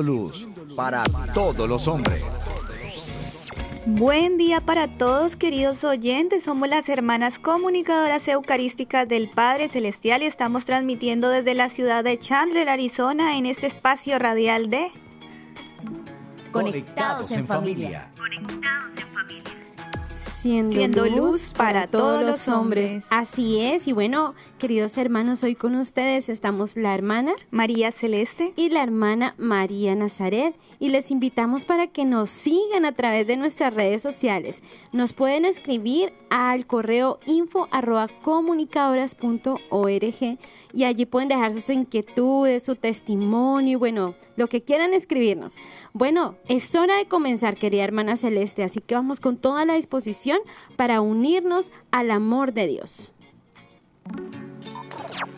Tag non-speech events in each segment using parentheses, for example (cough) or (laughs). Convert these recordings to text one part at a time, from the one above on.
Luz para todos los hombres. Buen día para todos queridos oyentes, somos las hermanas comunicadoras eucarísticas del Padre Celestial y estamos transmitiendo desde la ciudad de Chandler, Arizona, en este espacio radial de Conectados en familia. Siendo, Siendo luz para todos los hombres. Así es, y bueno, queridos hermanos, hoy con ustedes estamos la hermana María Celeste. y la hermana María Nazaret y les invitamos para que nos sigan a través de nuestras redes sociales. Nos pueden escribir al correo info arroba comunicadoras.org y allí pueden dejar sus inquietudes, su testimonio y bueno, lo que quieran escribirnos. Bueno, es hora de comenzar, querida hermana Celeste, así que vamos con toda la disposición para unirnos al amor de Dios.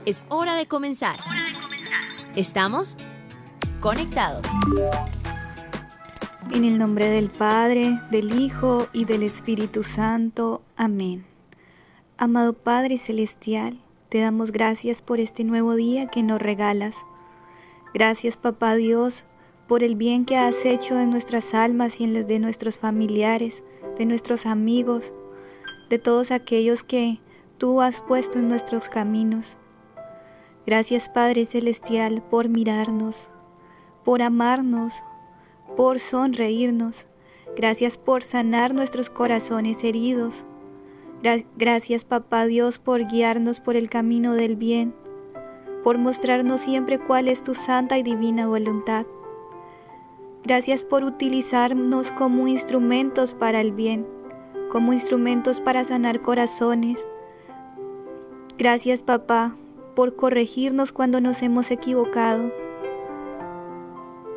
Es hora de comenzar. ¿Estamos? Conectados. En el nombre del Padre, del Hijo y del Espíritu Santo. Amén. Amado Padre Celestial, te damos gracias por este nuevo día que nos regalas. Gracias, Papá Dios, por el bien que has hecho en nuestras almas y en las de nuestros familiares, de nuestros amigos, de todos aquellos que tú has puesto en nuestros caminos. Gracias, Padre Celestial, por mirarnos, por amarnos, por sonreírnos. Gracias por sanar nuestros corazones heridos. Gra- Gracias, Papá Dios, por guiarnos por el camino del bien, por mostrarnos siempre cuál es tu santa y divina voluntad. Gracias por utilizarnos como instrumentos para el bien, como instrumentos para sanar corazones. Gracias, Papá, por corregirnos cuando nos hemos equivocado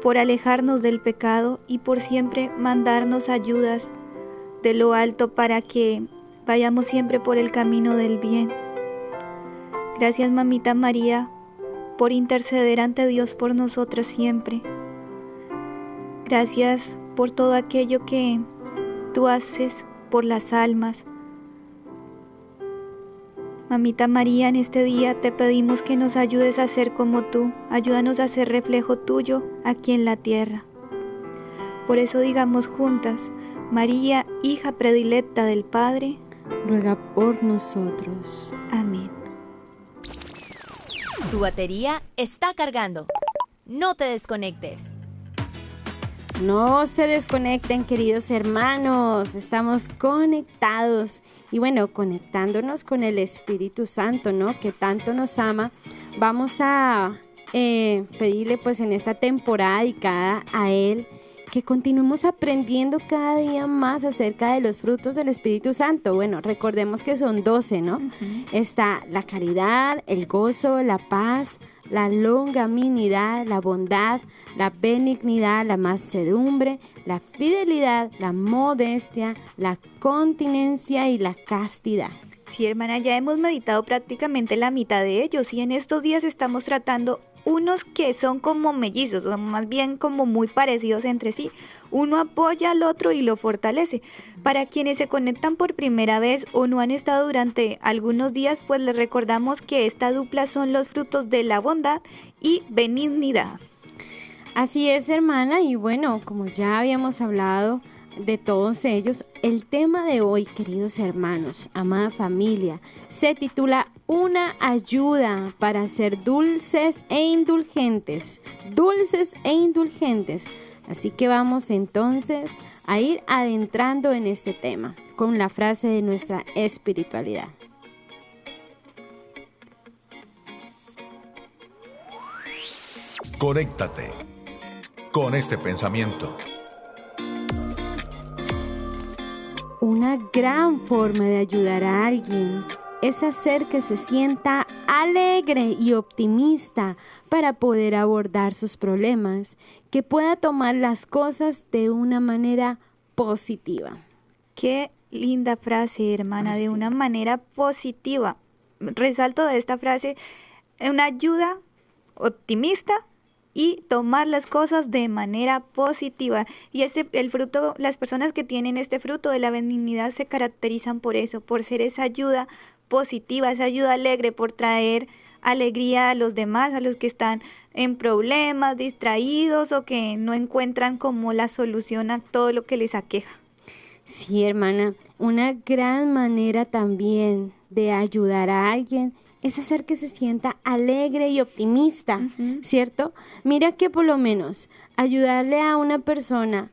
por alejarnos del pecado y por siempre mandarnos ayudas de lo alto para que vayamos siempre por el camino del bien. Gracias mamita María por interceder ante Dios por nosotros siempre. Gracias por todo aquello que tú haces por las almas. Mamita María, en este día te pedimos que nos ayudes a ser como tú, ayúdanos a ser reflejo tuyo aquí en la tierra. Por eso digamos juntas, María, hija predilecta del Padre, Ruega por nosotros. amén. Tu batería está cargando. No te desconectes. No se desconecten, queridos hermanos. Estamos conectados. Y bueno, conectándonos con el Espíritu Santo, ¿no? Que tanto nos ama. Vamos a eh, pedirle pues en esta temporada dedicada a Él que continuemos aprendiendo cada día más acerca de los frutos del Espíritu Santo. Bueno, recordemos que son 12, ¿no? Está la caridad, el gozo, la paz, la longanimidad, la bondad, la benignidad, la mansedumbre, la fidelidad, la modestia, la continencia y la castidad. Sí, hermana, ya hemos meditado prácticamente la mitad de ellos y en estos días estamos tratando unos que son como mellizos, o más bien como muy parecidos entre sí. Uno apoya al otro y lo fortalece. Para quienes se conectan por primera vez o no han estado durante algunos días, pues les recordamos que esta dupla son los frutos de la bondad y benignidad. Así es, hermana, y bueno, como ya habíamos hablado de todos ellos, el tema de hoy, queridos hermanos, amada familia, se titula Una ayuda para ser dulces e indulgentes. Dulces e indulgentes. Así que vamos entonces a ir adentrando en este tema con la frase de nuestra espiritualidad. Conéctate con este pensamiento. Una gran forma de ayudar a alguien es hacer que se sienta alegre y optimista para poder abordar sus problemas, que pueda tomar las cosas de una manera positiva. Qué linda frase, hermana, de una manera positiva. Resalto de esta frase una ayuda optimista y tomar las cosas de manera positiva. Y ese, el fruto, las personas que tienen este fruto de la benignidad se caracterizan por eso, por ser esa ayuda positiva, esa ayuda alegre, por traer alegría a los demás, a los que están en problemas, distraídos o que no encuentran como la solución a todo lo que les aqueja. Sí, hermana, una gran manera también de ayudar a alguien es hacer que se sienta alegre y optimista, ¿cierto? Mira que por lo menos ayudarle a una persona,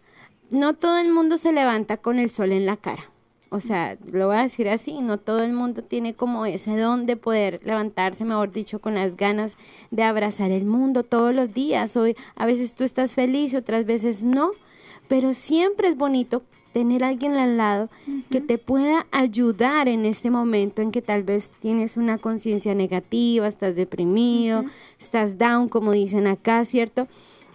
no todo el mundo se levanta con el sol en la cara. O sea, lo voy a decir así, no todo el mundo tiene como ese don de poder levantarse, mejor dicho, con las ganas de abrazar el mundo todos los días. Hoy a veces tú estás feliz, otras veces no, pero siempre es bonito tener a alguien al lado que te pueda ayudar en este momento en que tal vez tienes una conciencia negativa, estás deprimido, estás down, como dicen acá, ¿cierto?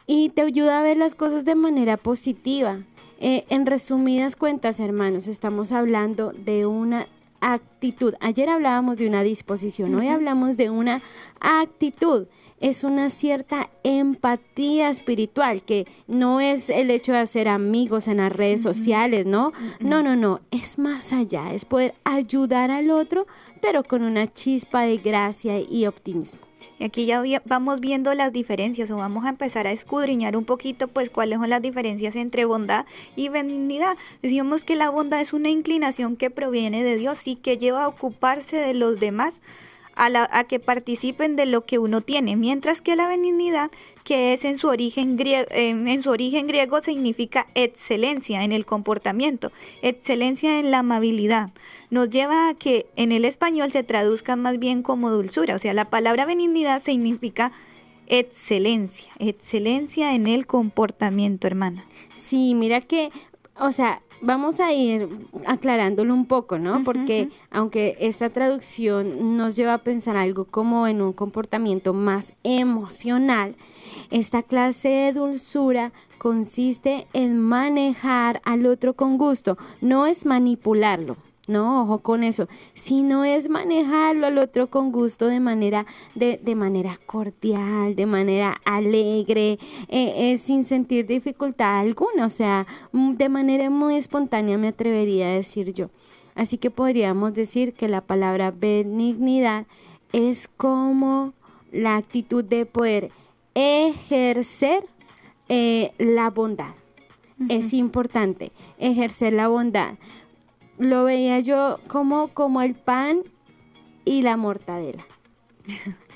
Y te ayuda a ver las cosas de manera positiva. Eh, en resumidas cuentas, hermanos, estamos hablando de una actitud. Ayer hablábamos de una disposición, hoy hablamos de una actitud. Es una cierta empatía espiritual, que no es el hecho de hacer amigos en las redes sociales, ¿no? No, no, no, es más allá, es poder ayudar al otro, pero con una chispa de gracia y optimismo. Y aquí ya vamos viendo las diferencias o vamos a empezar a escudriñar un poquito pues cuáles son las diferencias entre bondad y benignidad. Decíamos que la bondad es una inclinación que proviene de Dios y que lleva a ocuparse de los demás a, que participen de lo que uno tiene, mientras que la benignidad, que es en su origen griego, en su origen griego significa excelencia en el comportamiento, excelencia en la amabilidad, nos lleva a que en el español se traduzca más bien como dulzura, o sea, la palabra benignidad significa excelencia, excelencia en el comportamiento, hermana. Sí, mira que, o sea, vamos a ir aclarándolo un poco, ¿no? Porque aunque esta traducción nos lleva a pensar algo como en un comportamiento más emocional, esta clase de dulzura consiste en manejar al otro con gusto, no es manipularlo, no, ojo con eso. Si no es manejarlo al otro con gusto de manera, de, de manera cordial, de manera alegre, eh, eh, sin sentir dificultad alguna, o sea, mm, de manera muy espontánea me atrevería a decir yo. Así que podríamos decir que la palabra benignidad es como la actitud de poder ejercer eh, la bondad. Es importante ejercer la bondad lo veía yo como, como el pan y la mortadela.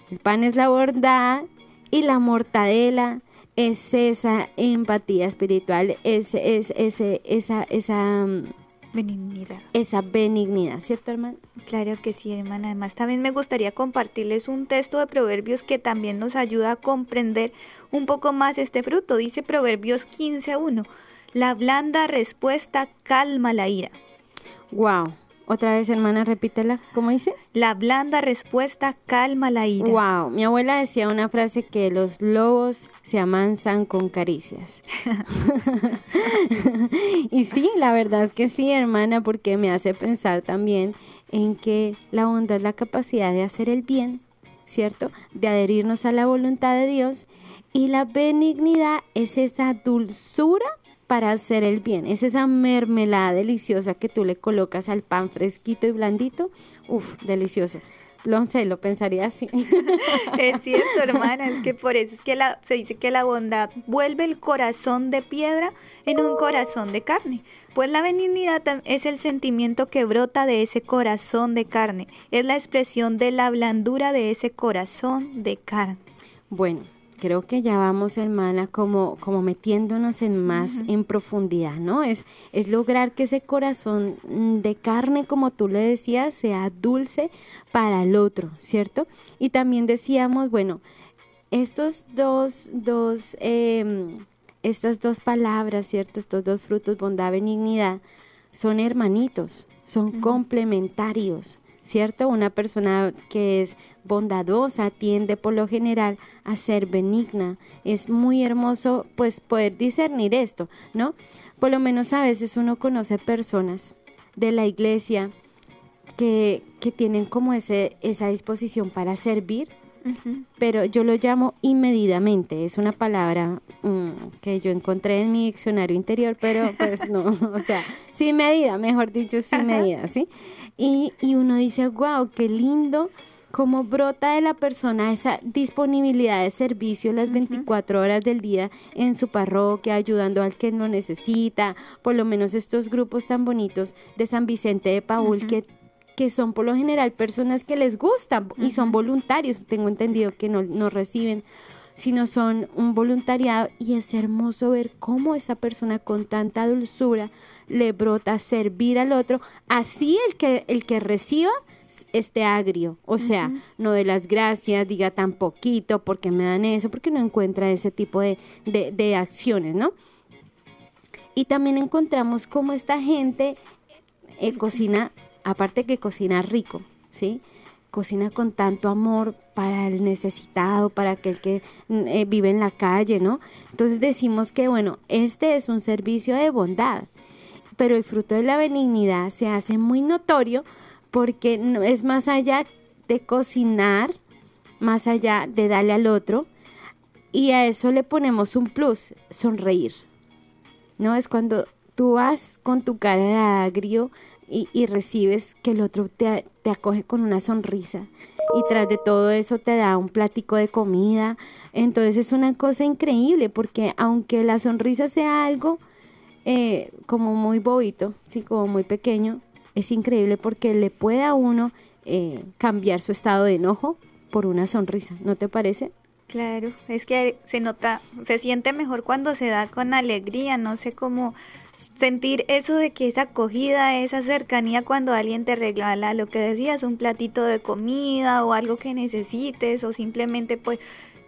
El pan es la bondad y la mortadela es esa empatía espiritual, es, es, esa, esa mm, benignidad. Esa benignidad, ¿cierto, hermano? Claro que sí, hermana. Además, también me gustaría compartirles un texto de Proverbios que también nos ayuda a comprender un poco más este fruto. Dice Proverbios 15.1. La blanda respuesta calma la ira. Wow. Otra vez, hermana, repítela. ¿Cómo dice? La blanda respuesta calma la ira. Wow. Mi abuela decía una frase que los lobos se amansan con caricias. (laughs) (laughs) y sí, la verdad es que sí, hermana, porque me hace pensar también en que la bondad es la capacidad de hacer el bien, ¿cierto? De adherirnos a la voluntad de Dios. Y la benignidad es esa dulzura para hacer el bien. Es esa mermelada deliciosa que tú le colocas al pan fresquito y blandito. Uf, delicioso. Lo sé, lo pensaría así. (laughs) Es cierto, hermana, es que (laughs) por eso es que la, se dice que la bondad vuelve el corazón de piedra en un corazón de carne. Pues la benignidad es el sentimiento que brota de ese corazón de carne, es la expresión de la blandura de ese corazón de carne. Bueno, creo que ya vamos, hermana, como, como metiéndonos en más en profundidad, ¿no? Es, es lograr que ese corazón mm, de carne, como tú le decías, sea dulce para el otro, ¿cierto? Y también decíamos, bueno, estos dos, dos, em, estas dos palabras, ¿cierto? Estos dos frutos, bondad, benignidad, son hermanitos, son complementarios. ¿Cierto? Una persona que es bondadosa tiende por lo general a ser benigna. Es muy hermoso pues poder discernir esto, ¿no? Por lo menos a veces uno conoce personas de la iglesia que, que tienen como ese, esa disposición para servir, pero yo lo llamo inmedidamente. Es una palabra mm, que yo encontré en mi diccionario interior, pero pues no, (laughs) o sea, sin medida, mejor dicho, sin medida, ¿sí? Y, y uno dice, wow, qué lindo cómo brota de la persona esa disponibilidad de servicio las 24 horas del día en su parroquia, ayudando al que no necesita, por lo menos estos grupos tan bonitos de San Vicente de Paul que que son por lo general personas que les gustan y son voluntarios, tengo entendido que no, no reciben, sino son un voluntariado. Y es hermoso ver cómo esa persona con tanta dulzura le brota servir al otro, así el que, el que reciba esté agrio, o sea, no de las gracias, diga tan poquito, porque me dan eso, porque no encuentra ese tipo de, de, acciones, ¿no? Y también encontramos cómo esta gente eh, cocina, aparte que cocina rico, ¿sí? Cocina con tanto amor para el necesitado, para aquel que mm, eh, vive en la calle, ¿no? Entonces decimos que, bueno, este es un servicio de bondad, pero el fruto de la benignidad se hace muy notorio porque es más allá de cocinar, más allá de darle al otro, y a eso le ponemos un plus, sonreír. ¿No? Es cuando tú vas con tu cara de agrio y, recibes que el otro te, te, acoge con una sonrisa y tras de todo eso te da un platico de comida. Entonces es una cosa increíble porque aunque la sonrisa sea algo eh, como muy bobito, sí, como muy pequeño, es increíble porque le puede a uno eh, cambiar su estado de enojo por una sonrisa, ¿no te parece? Claro, es que se nota, se siente mejor cuando se da con alegría, no sé cómo sentir eso de que esa acogida, esa cercanía cuando alguien te regala lo que decías, un platito de comida o algo que necesites o simplemente pues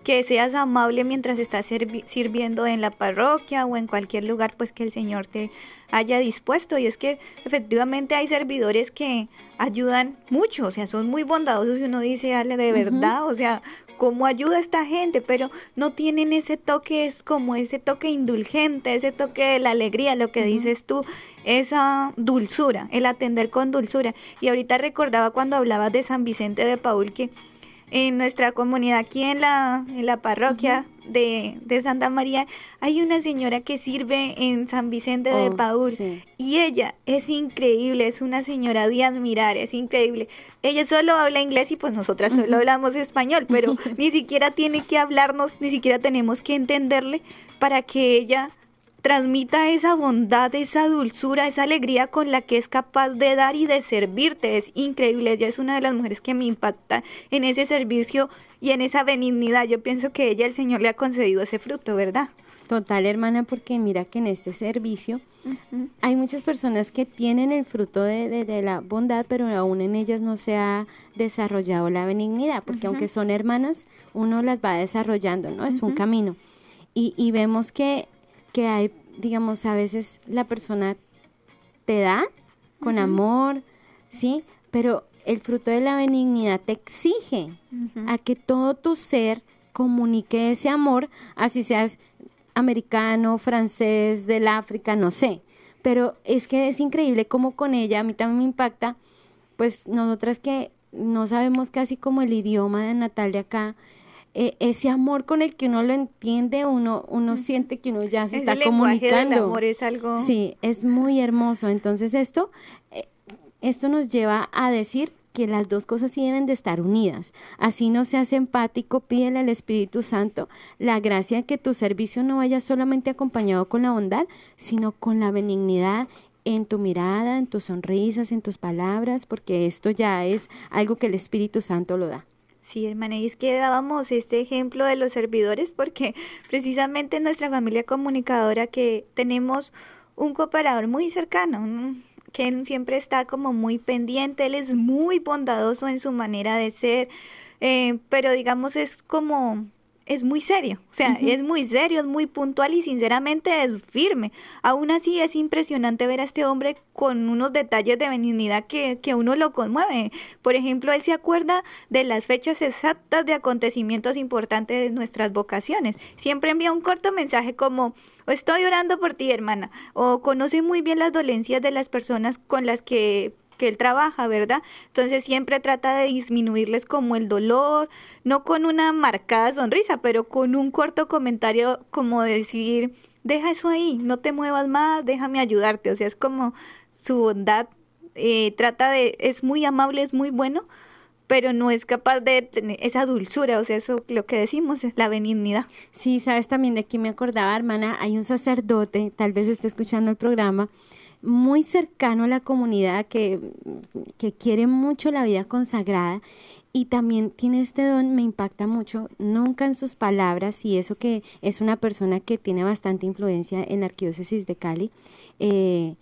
que seas amable mientras estás sirviendo en la parroquia o en cualquier lugar pues que el Señor te haya dispuesto. Y es que efectivamente hay servidores que ayudan mucho, o sea, son muy bondadosos y uno dice, Ale, de verdad, o sea, cómo ayuda a esta gente, pero no tienen ese toque, es como ese toque indulgente, ese toque de la alegría, lo que dices tú, esa dulzura, el atender con dulzura. Y ahorita recordaba cuando hablabas de San Vicente de Paul que en nuestra comunidad, aquí en la, en la parroquia de, de, Santa María, hay una señora que sirve en San Vicente de oh, Paul y ella es increíble, es una señora de admirar, es increíble. Ella solo habla inglés y pues nosotras solo hablamos español, pero (laughs) ni siquiera tiene que hablarnos, ni siquiera tenemos que entenderle para que ella transmita esa bondad, esa dulzura, esa alegría con la que es capaz de dar y de servirte. Es increíble. Ella es una de las mujeres que me impacta en ese servicio y en esa benignidad. Yo pienso que ella, el Señor, le ha concedido ese fruto, ¿verdad? Total, hermana, porque mira que en este servicio hay muchas personas que tienen el fruto de, de, la bondad, pero aún en ellas no se ha desarrollado la benignidad, porque aunque son hermanas, uno las va desarrollando, ¿no? Es un camino. Y, y vemos que que hay, digamos, a veces la persona te da con amor, ¿sí? Pero el fruto de la benignidad te exige a que todo tu ser comunique ese amor, así seas americano, francés, del África, no sé. Pero es que es increíble como con ella, a mí también me impacta, pues nosotras que no sabemos casi como el idioma de Natalia acá, e, ese amor con el que uno lo entiende, uno, uno siente que uno ya se está comunicando. Del amor es algo. Sí, es muy hermoso. Entonces esto, eh, esto nos lleva a decir que las dos cosas sí deben de estar unidas. Así no seas empático, pídele al Espíritu Santo la gracia de que tu servicio no vaya solamente acompañado con la bondad, sino con la benignidad en tu mirada, en tus sonrisas, en tus palabras, porque esto ya es algo que el Espíritu Santo lo da. Sí, hermana, y es que dábamos este ejemplo de los servidores porque (laughs) precisamente en nuestra familia comunicadora que tenemos un cooperador muy cercano, que siempre está como muy pendiente, él es muy bondadoso en su manera de ser, eh, pero digamos es como es muy serio, o sea, es muy serio, es muy puntual y sinceramente es firme. Aún así es impresionante ver a este hombre con unos detalles de benignidad que, que uno lo conmueve. Por ejemplo, él se acuerda de las fechas exactas de acontecimientos importantes de nuestras vocaciones. Siempre envía un corto mensaje como, estoy orando por ti, hermana, o conoce muy bien las dolencias de las personas con las que que él trabaja, ¿verdad? Entonces siempre trata de disminuirles como el dolor, no con una marcada sonrisa, pero con un corto comentario como decir, deja eso ahí, no te muevas más, déjame ayudarte. O sea, es como su bondad, eh, trata de, es muy amable, es muy bueno, pero no es capaz de tener esa dulzura, o sea, eso lo que decimos es la benignidad. Sí, sabes también de aquí me acordaba, hermana, hay un sacerdote, tal vez esté escuchando el programa, muy cercano a la comunidad que, que quiere mucho la vida consagrada y también tiene este don, me impacta mucho, nunca en sus palabras, y eso que es una persona que tiene bastante influencia en la arquidiócesis de Cali, eh,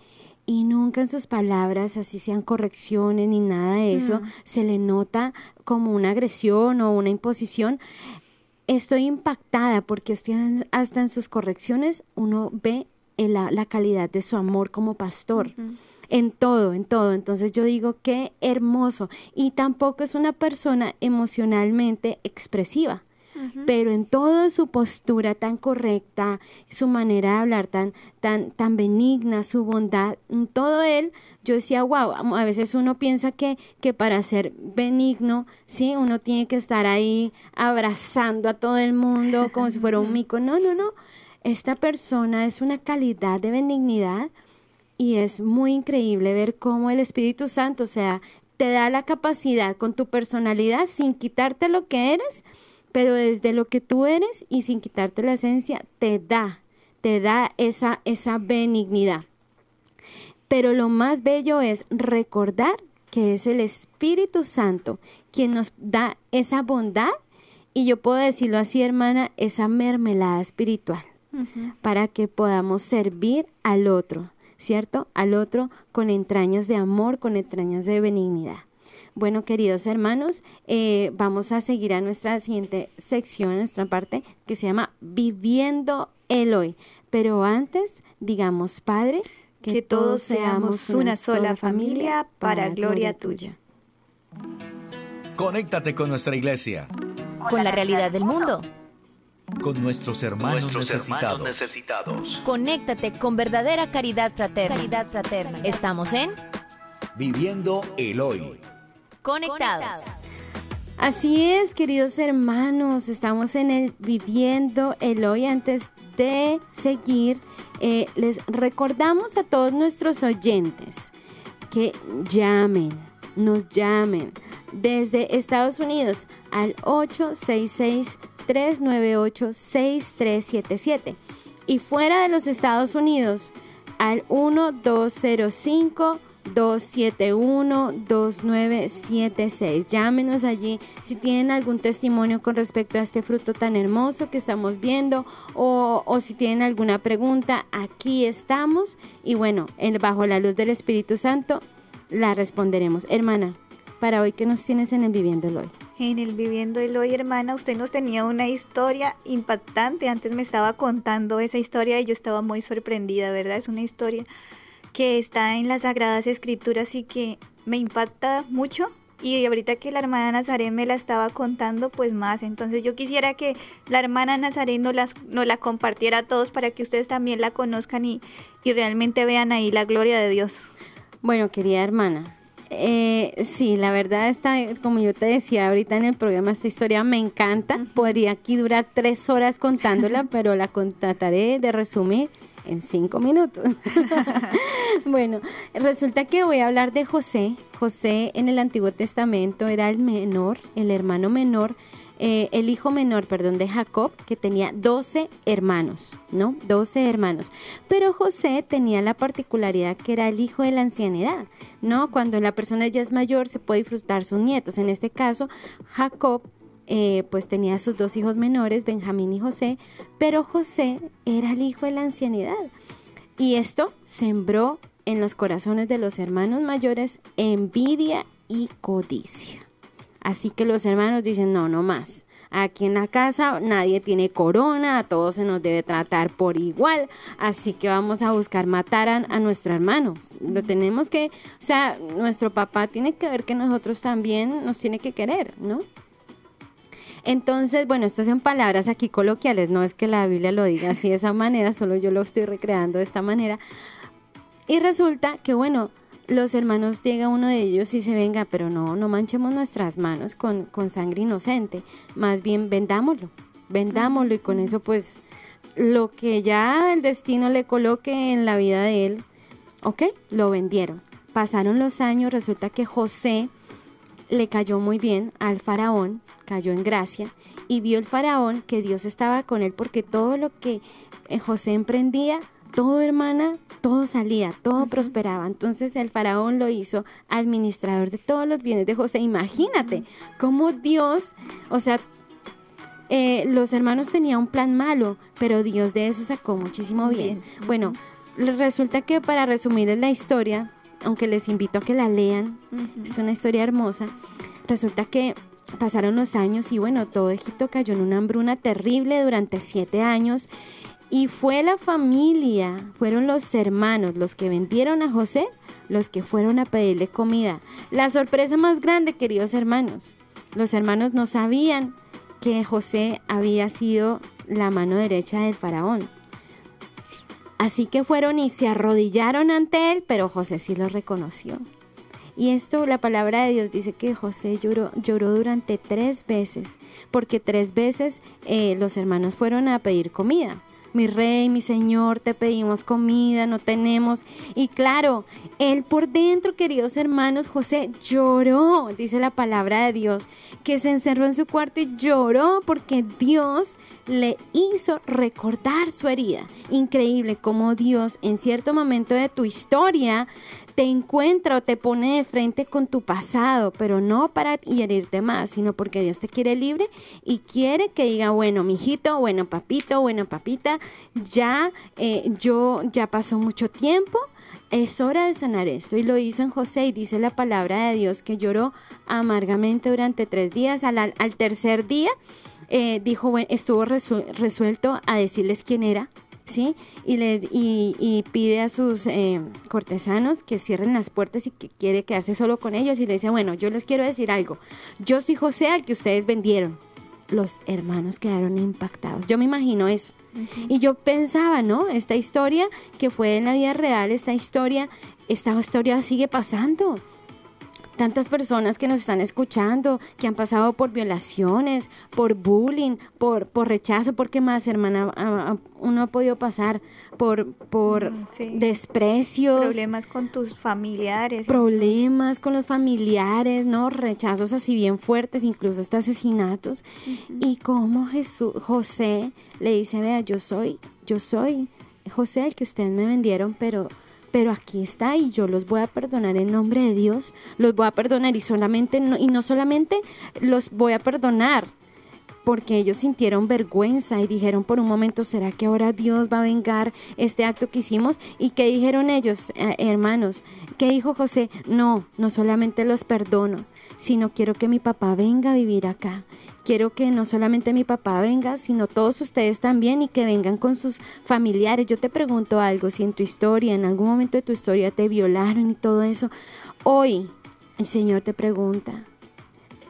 y nunca en sus palabras, así sean correcciones ni nada de eso, Mm. se le nota como una agresión o una imposición. Estoy impactada porque hasta en- hasta en sus correcciones uno ve la, la calidad de su amor como pastor. En todo, en todo. Entonces yo digo, qué hermoso. Y tampoco es una persona emocionalmente expresiva pero en toda su postura tan correcta, su manera de hablar tan, tan, tan benigna, su bondad, en todo él, yo decía, wow, a veces uno piensa que, que para ser benigno, sí, uno tiene que estar ahí abrazando a todo el mundo como si fuera un mico. No, no, no. Esta persona es una calidad de benignidad y es muy increíble ver cómo el Espíritu Santo, o sea, te da la capacidad con tu personalidad sin quitarte lo que eres, pero desde lo que tú eres y sin quitarte la esencia, te da, te da esa, esa benignidad. Pero lo más bello es recordar que es el Espíritu Santo quien nos da esa bondad y yo puedo decirlo así, hermana, esa mermelada espiritual para que podamos servir al otro, ¿cierto? Al otro con entrañas de amor, con entrañas de benignidad. Bueno, queridos hermanos, eh, vamos a seguir a nuestra siguiente sección, a nuestra parte, que se llama Viviendo el Hoy. Pero antes, digamos, Padre, Que, todos seamos una sola familia para gloria tuya. Conéctate con nuestra iglesia, Con la realidad del mundo. Con nuestros hermanos Nuestros necesitados. hermanos necesitados. Conéctate con verdadera caridad fraterna. Caridad fraterna. Estamos en Viviendo el hoy. Conectados. Así es, queridos hermanos, estamos en el Viviendo el Hoy. Antes de seguir, eh, les recordamos a todos nuestros oyentes que llamen, nos llamen desde Estados Unidos al 866-398-6377 y fuera de los Estados Unidos al 1205 271-2976. Llámenos allí si tienen algún testimonio con respecto a este fruto tan hermoso que estamos viendo o, o si tienen alguna pregunta, aquí estamos y bueno, en, bajo la luz del Espíritu Santo la responderemos. Hermana, para hoy, ¿qué nos tienes en el Viviendo el Hoy? En el Viviendo el Hoy, hermana, usted nos tenía una historia impactante. Antes me estaba contando esa historia y yo estaba muy sorprendida, ¿verdad? Es una historia que está en las Sagradas Escrituras y que me impacta mucho. Y ahorita que la hermana Nazaret me la estaba contando, pues más. Entonces yo quisiera que la hermana Nazaret nos, las, nos la compartiera a todos para que ustedes también la conozcan y, y realmente vean ahí la gloria de Dios. Bueno, querida hermana, eh, sí, la verdad está, como yo te decía ahorita en el programa, esta historia me encanta. Podría aquí durar tres horas contándola, (laughs) pero la trataré de resumir en cinco minutos. (laughs) bueno, resulta que voy a hablar de José. José en el Antiguo Testamento era el menor, el hermano menor, eh, el hijo menor, perdón, de Jacob, que tenía 12 hermanos, ¿no? 12 hermanos. Pero José tenía la particularidad que era el hijo de la ancianidad, ¿no? Cuando la persona ya es mayor se puede disfrutar sus nietos. En este caso, Jacob eh, pues tenía sus dos hijos menores, Benjamín y José, pero José era el hijo de la ancianidad. Y esto sembró en los corazones de los hermanos mayores envidia y codicia. Así que los hermanos dicen, no, no más. Aquí en la casa nadie tiene corona, a todos se nos debe tratar por igual, así que vamos a buscar matar a, nuestro hermano. Lo tenemos que, o sea, nuestro papá tiene que ver que nosotros también nos tiene que querer, ¿no? Entonces, bueno, esto son palabras aquí coloquiales, no es que la Biblia lo diga así de esa manera, solo yo lo estoy recreando de esta manera. Y resulta que, bueno, los hermanos llega uno de ellos y se venga, pero no, no manchemos nuestras manos con, con sangre inocente, más bien vendámoslo, vendámoslo y con eso pues lo que ya el destino le coloque en la vida de él, ok, lo vendieron. Pasaron los años, resulta que José le cayó muy bien al faraón, cayó en gracia y vio el faraón que Dios estaba con él porque todo lo que eh, José emprendía todo hermana, todo salía, todo prosperaba. Entonces el faraón lo hizo administrador de todos los bienes de José. Imagínate cómo Dios, o sea, eh, los hermanos tenían un plan malo, pero Dios de eso sacó muchísimo bien. Bueno, resulta que para resumir la historia, aunque les invito a que la lean, es una historia hermosa, resulta que pasaron los años y bueno, todo Egipto cayó en una hambruna terrible durante siete años y fue la familia, fueron los hermanos los que vendieron a José, los que fueron a pedirle comida. La sorpresa más grande, queridos hermanos, los hermanos no sabían que José había sido la mano derecha del faraón. Así que fueron y se arrodillaron ante él, pero José sí lo reconoció. Y esto, la palabra de Dios dice que José lloró, lloró durante tres veces, porque tres veces eh, los hermanos fueron a pedir comida mi rey, mi señor, te pedimos comida, no tenemos. Y claro, él por dentro, queridos hermanos, José lloró, dice la palabra de Dios, que se encerró en su cuarto y lloró porque Dios le hizo recordar su herida. Increíble cómo Dios en cierto momento de tu historia te encuentra o te pone de frente con tu pasado, pero no para herirte más, sino porque Dios te quiere libre y quiere que diga, bueno, mijito, bueno, papito, bueno, papita, ya eh, yo ya pasó mucho tiempo, es hora de sanar esto. Y lo hizo en José y dice la palabra de Dios que lloró amargamente durante tres días. Al, al tercer día eh, dijo, estuvo resuelto a decirles quién era, ¿sí? Y, le, y, pide a sus eh, cortesanos que cierren las puertas y que quiere quedarse solo con ellos y le dice, bueno, yo les quiero decir algo, yo soy José al que ustedes vendieron. Los hermanos quedaron impactados. Yo me imagino eso. Y yo pensaba, ¿no? Esta historia que fue en la vida real, esta historia, esta historia sigue pasando tantas personas que nos están escuchando, que han pasado por violaciones, por bullying, por, por rechazo, porque más, hermana, uno ha podido pasar por, por mm, desprecios. Problemas con tus familiares. Problemas con los familiares, ¿no? Rechazos así bien fuertes, incluso hasta asesinatos. Y como Jesús, José le dice, vea, yo soy, yo soy José el que ustedes me vendieron, pero pero aquí está y yo los voy a perdonar en nombre de Dios, los voy a perdonar y solamente y no solamente los voy a perdonar porque ellos sintieron vergüenza y dijeron por un momento, ¿será que ahora Dios va a vengar este acto que hicimos? ¿Y qué dijeron ellos, eh, hermanos? ¿Qué dijo José? No, no solamente los perdono, sino quiero que mi papá venga a vivir acá quiero que no solamente mi papá venga, sino todos ustedes también y que vengan con sus familiares. Yo te pregunto algo, si en tu historia, en algún momento de tu historia te violaron y todo eso, hoy el Señor te pregunta,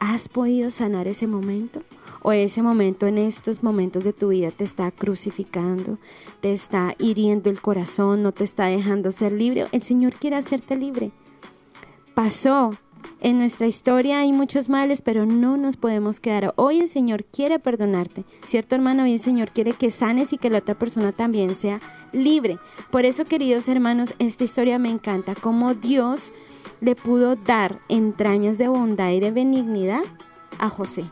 ¿has podido sanar ese momento? ¿O ese momento en estos momentos de tu vida te está crucificando, te está hiriendo el corazón, no te está dejando ser libre? El Señor quiere hacerte libre. Pasó, en nuestra historia hay muchos males, pero no nos podemos quedar. Hoy el Señor quiere perdonarte, ¿cierto hermano? Hoy el Señor quiere que sanes y que la otra persona también sea libre. Por eso, queridos hermanos, esta historia me encanta, cómo Dios le pudo dar entrañas de bondad y de benignidad a José.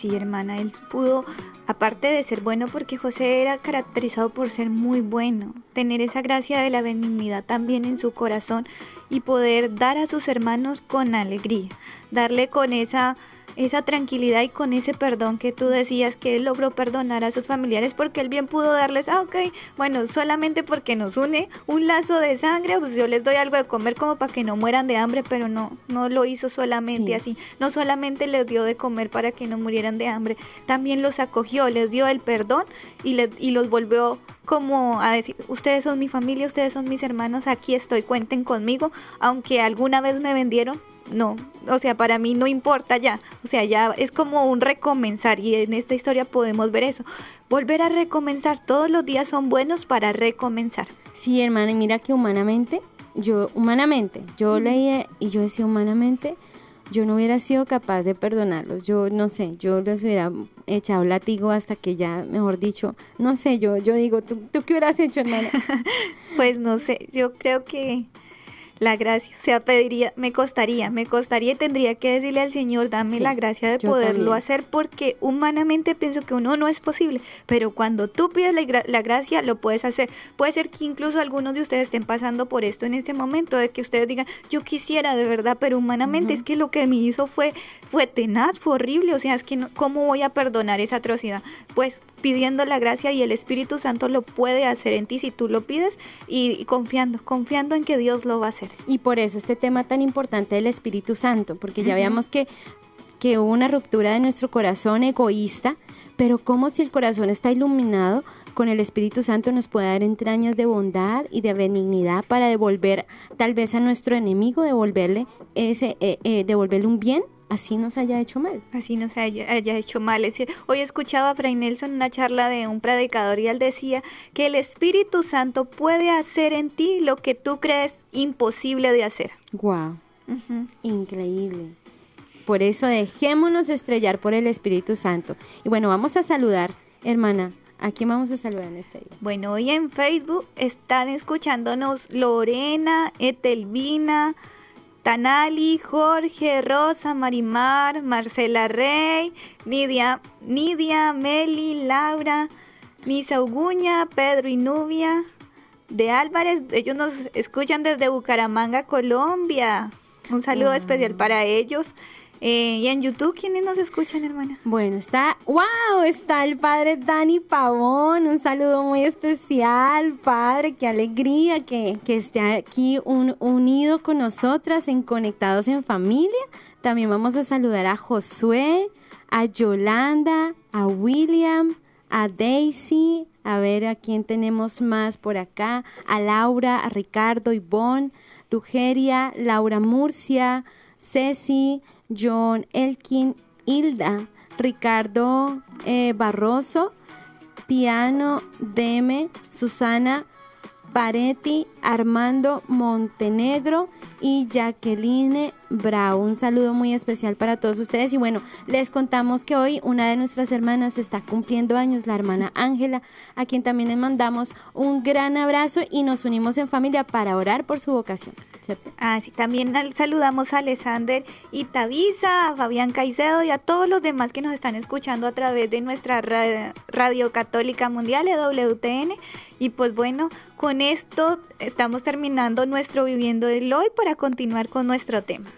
Sí, hermana, él pudo, aparte de ser bueno, porque José era caracterizado por ser muy bueno, tener esa gracia de la benignidad también en su corazón y poder dar a sus hermanos con alegría, darle con esa esa tranquilidad y con ese perdón que tú decías que él logró perdonar a sus familiares porque él bien pudo darles, ah, ok, bueno, solamente porque nos une un lazo de sangre, pues yo les doy algo de comer como para que no mueran de hambre, pero no, no lo hizo solamente así, no solamente les dio de comer para que no murieran de hambre, también los acogió, les dio el perdón y, les, y los volvió como a decir, ustedes son mi familia, ustedes son mis hermanos, aquí estoy, cuenten conmigo, aunque alguna vez me vendieron, no, o sea, para mí no importa ya, o sea, ya es como un recomenzar y en esta historia podemos ver eso. Volver a recomenzar, todos los días son buenos para recomenzar. Sí, hermana, y mira que humanamente yo humanamente, yo leía y yo decía humanamente, yo no hubiera sido capaz de perdonarlos. Yo no sé, yo les hubiera echado látigo hasta que ya, mejor dicho, no sé, yo, yo digo, ¿tú, tú qué hubieras hecho, hermana? (laughs) Pues no sé, yo creo que la gracia, o sea, pediría, me costaría, me costaría y tendría que decirle al Señor, dame Sí, la gracia de poderlo también. hacer porque humanamente pienso que uno no es posible, pero cuando tú pides la, la gracia lo puedes hacer. Puede ser que incluso algunos de ustedes estén pasando por esto en este momento, de que ustedes digan, yo quisiera de verdad, pero humanamente es que lo que me hizo fue, fue tenaz, fue horrible, o sea, es que no- ¿cómo voy a perdonar esa atrocidad? Pues pidiendo la gracia y el Espíritu Santo lo puede hacer en ti si tú lo pides y, confiando, confiando en que Dios lo va a hacer. Y por eso este tema tan importante del Espíritu Santo, porque ya veamos que, que hubo una ruptura de nuestro corazón egoísta, pero como si el corazón está iluminado con el Espíritu Santo nos puede dar entrañas de bondad y de benignidad para devolver tal vez a nuestro enemigo, devolverle ese, eh, eh, devolverle un bien, así nos haya hecho mal. Así no se haya, haya hecho mal. Es decir, hoy escuchaba a Fray Nelson en una charla de un predicador y él decía que el Espíritu Santo puede hacer en ti lo que tú crees imposible de hacer. Wow. Ujú. Increíble. Por eso dejémonos estrellar por el Espíritu Santo. Y bueno, vamos a saludar, hermana. ¿A quién vamos a saludar en este día? Bueno, hoy en Facebook están escuchándonos Lorena, Etelvina, Tanali, Jorge, Rosa, Marimar, Marcela Rey, Nidia, Nidia, Meli, Laura, Nisa Uguña, Pedro y Nubia, de Álvarez. Ellos nos escuchan desde Bucaramanga, Colombia. Un saludo especial para ellos. Eh, y en YouTube, ¿quiénes nos escuchan, hermana? Bueno, está, wow, está el padre Dani Pavón, un saludo muy especial, padre, qué alegría que, que esté aquí un- unido con nosotras en Conectados en Familia. También vamos a saludar a Josué, a Yolanda, a William, a Daisy, a ver a quién tenemos más por acá, a Laura, a Ricardo, Ivonne, Lugeria, Laura Murcia, Ceci, John Elkin, Hilda, Ricardo eh, Barroso, Piano, Deme, Susana Paretti, Armando Montenegro y Jacqueline Bravo. Un saludo muy especial para todos ustedes. Y bueno, les contamos que hoy una de nuestras hermanas está cumpliendo años, la hermana Ángela, a quien también le mandamos un gran abrazo y nos unimos en familia para orar por su vocación. ¿cierto? Ah, también al- saludamos a Alexander y Tavisa, a Fabián Caicedo y a todos los demás que nos están escuchando a través de nuestra ra- Radio Católica Mundial, EWTN. Y pues bueno, con esto estamos terminando nuestro Viviendo el Hoy para continuar con nuestro tema.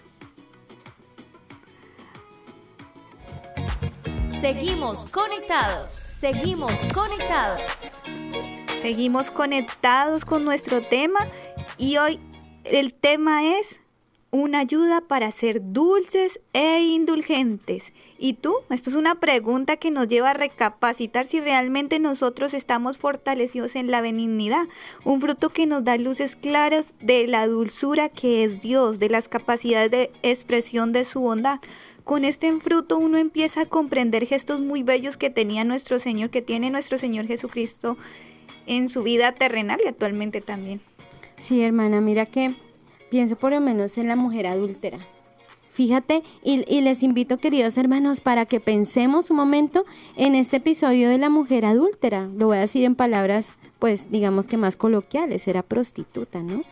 Seguimos conectados. Seguimos conectados. Seguimos conectados con nuestro tema y hoy el tema es una ayuda para ser dulces e indulgentes. ¿Y tú? Esto es una pregunta que nos lleva a recapacitar si realmente nosotros estamos fortalecidos en la benignidad, un fruto que nos da luces claras de la dulzura que es Dios, de las capacidades de expresión de su bondad. Con este fruto uno empieza a comprender gestos muy bellos que tenía nuestro Señor, que tiene nuestro Señor Jesucristo en su vida terrenal y actualmente también. Sí, hermana, mira que pienso por lo menos en la mujer adúltera. Fíjate, y, les invito, queridos hermanos, para que pensemos un momento en este episodio de la mujer adúltera. Lo voy a decir en palabras, pues, digamos que más coloquiales, era prostituta, ¿no?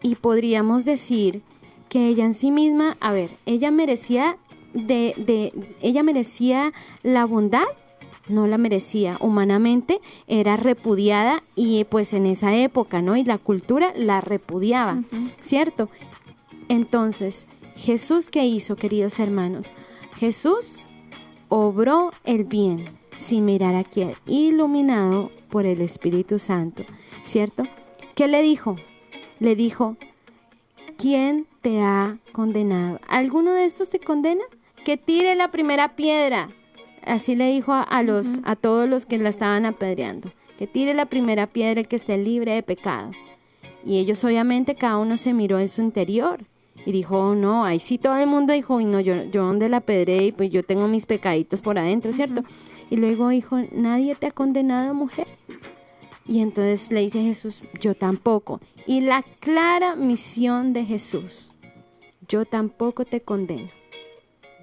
Y podríamos decir que ella en sí misma, a ver, ella merecía de, de ella merecía la bondad no la merecía humanamente, era repudiada y pues en esa época, ¿no? Y la cultura la repudiaba, ¿cierto? Entonces, Jesús, ¿qué hizo, queridos hermanos? Jesús obró el bien sin mirar a quién, iluminado por el Espíritu Santo, ¿cierto? ¿Qué le dijo? Le dijo, ¿quién te ha condenado? ¿Alguno de estos te condena? Que tire la primera piedra. Así le dijo a, a los, a todos los que la estaban apedreando. Que tire la primera piedra el que esté libre de pecado. Y ellos obviamente cada uno se miró en su interior y dijo, "Oh, no, ahí sí todo el mundo dijo, y no, yo, yo donde la pedré y pues yo tengo mis pecaditos por adentro, ¿cierto? Y luego dijo, nadie te ha condenado, mujer. Y entonces le dice Jesús, yo tampoco. Y la clara misión de Jesús, yo tampoco te condeno.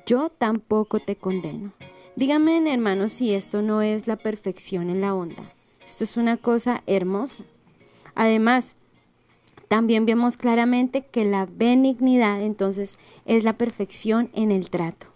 Yo tampoco te condeno. Díganme, hermanos, si esto no es la perfección en la onda. Esto es una cosa hermosa. Además, también vemos claramente que la benignidad entonces es la perfección en el trato.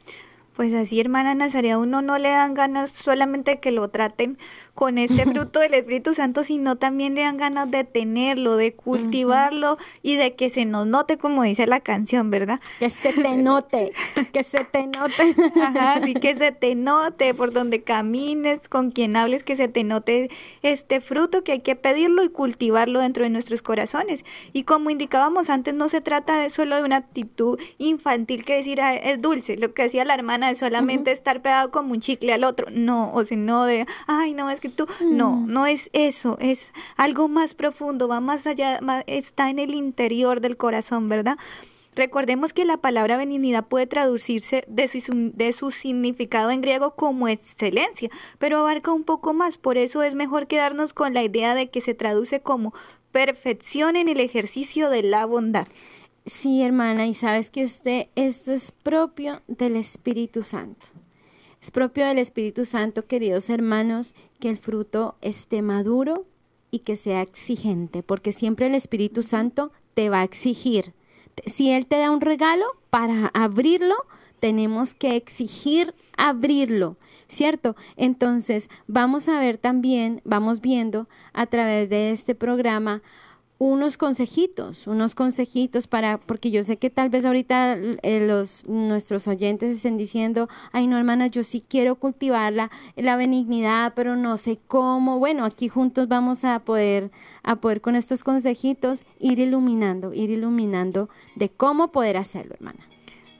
Pues así, hermana Nazaria, uno no le dan ganas solamente que lo traten con este (laughs) fruto del Espíritu Santo, sino también le dan ganas de tenerlo, de cultivarlo y de que se nos note, como dice la canción, ¿verdad? Que se te (laughs) note, que se te note. Ajá, sí, que se te note por donde camines, con quien hables, que se te note este fruto, que hay que pedirlo y cultivarlo dentro de nuestros corazones. Y como indicábamos antes, no se trata de solo de una actitud infantil que decir "Ah, es dulce, lo que decía la hermana de solamente estar pegado como un chicle al otro, no, o sea, no de, ay, no, es que no, Mm. no es eso, es algo más profundo, va más allá, está en el interior del corazón, ¿verdad? Recordemos que la palabra benignidad puede traducirse de su, de su significado en griego como excelencia, pero abarca un poco más. Por eso es mejor quedarnos con la idea de que se traduce como perfección en el ejercicio de la bondad. Sí, hermana, y sabes que usted, esto es propio del Espíritu Santo. Es propio del Espíritu Santo, queridos hermanos, que el fruto esté maduro y que sea exigente, porque siempre el Espíritu Santo te va a exigir. Si Él te da un regalo, para abrirlo, tenemos que exigir abrirlo, ¿cierto? Entonces, vamos a ver también, vamos viendo a través de este programa unos consejitos, unos consejitos para, porque yo sé que tal vez ahorita eh, los nuestros oyentes estén diciendo, ay no hermana, yo sí quiero cultivar la, la benignidad, pero no sé cómo. Bueno, aquí juntos vamos a poder, a poder con estos consejitos ir iluminando, ir iluminando de cómo poder hacerlo, hermana.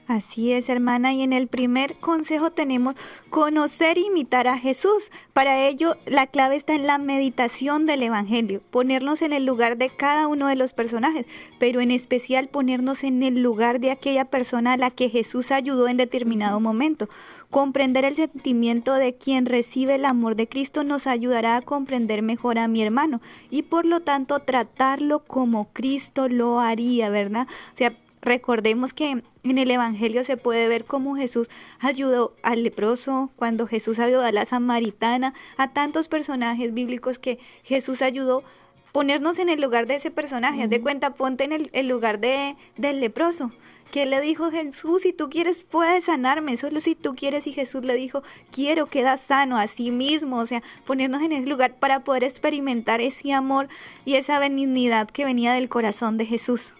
Así es, hermana. Y en el primer consejo tenemos conocer e imitar a Jesús. Para ello, la clave está en la meditación del Evangelio, ponernos en el lugar de cada uno de los personajes, pero en especial ponernos en el lugar de aquella persona a la que Jesús ayudó en determinado momento. Comprender el sentimiento de quien recibe el amor de Cristo nos ayudará a comprender mejor a mi hermano y por lo tanto tratarlo como Cristo lo haría, ¿verdad? O sea, Recordemos que en el Evangelio se puede ver cómo Jesús ayudó al leproso, cuando Jesús ayudó a la samaritana, a tantos personajes bíblicos que Jesús ayudó ponernos en el lugar de ese personaje. Haz de cuenta, ponte en el, el lugar de, del leproso. Que le dijo Jesús, si tú quieres puedes sanarme, solo si tú quieres. Y Jesús le dijo, quiero, queda sano a sí mismo. O sea, ponernos en ese lugar para poder experimentar ese amor y esa benignidad que venía del corazón de Jesús.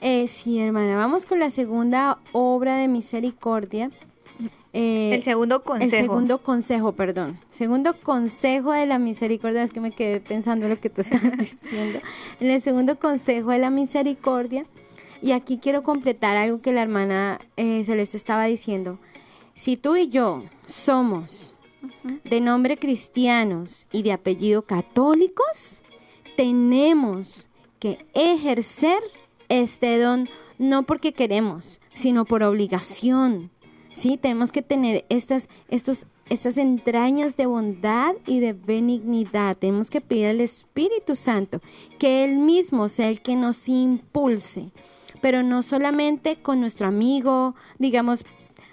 Eh, sí, hermana, vamos con la segunda obra de misericordia. Eh, El segundo consejo. El segundo consejo, perdón. Segundo consejo de la misericordia, es que me quedé pensando en lo que tú estabas (laughs) diciendo. En el segundo consejo de la misericordia, y aquí quiero completar algo que la hermana eh, Celeste estaba diciendo. Si tú y yo somos de nombre cristianos y de apellido católicos, tenemos que ejercer este don no porque queremos, sino por obligación. Sí, tenemos que tener estas, estos, estas entrañas de bondad y de benignidad. Tenemos que pedir al Espíritu Santo que Él mismo sea el que nos impulse, pero no solamente con nuestro amigo, digamos,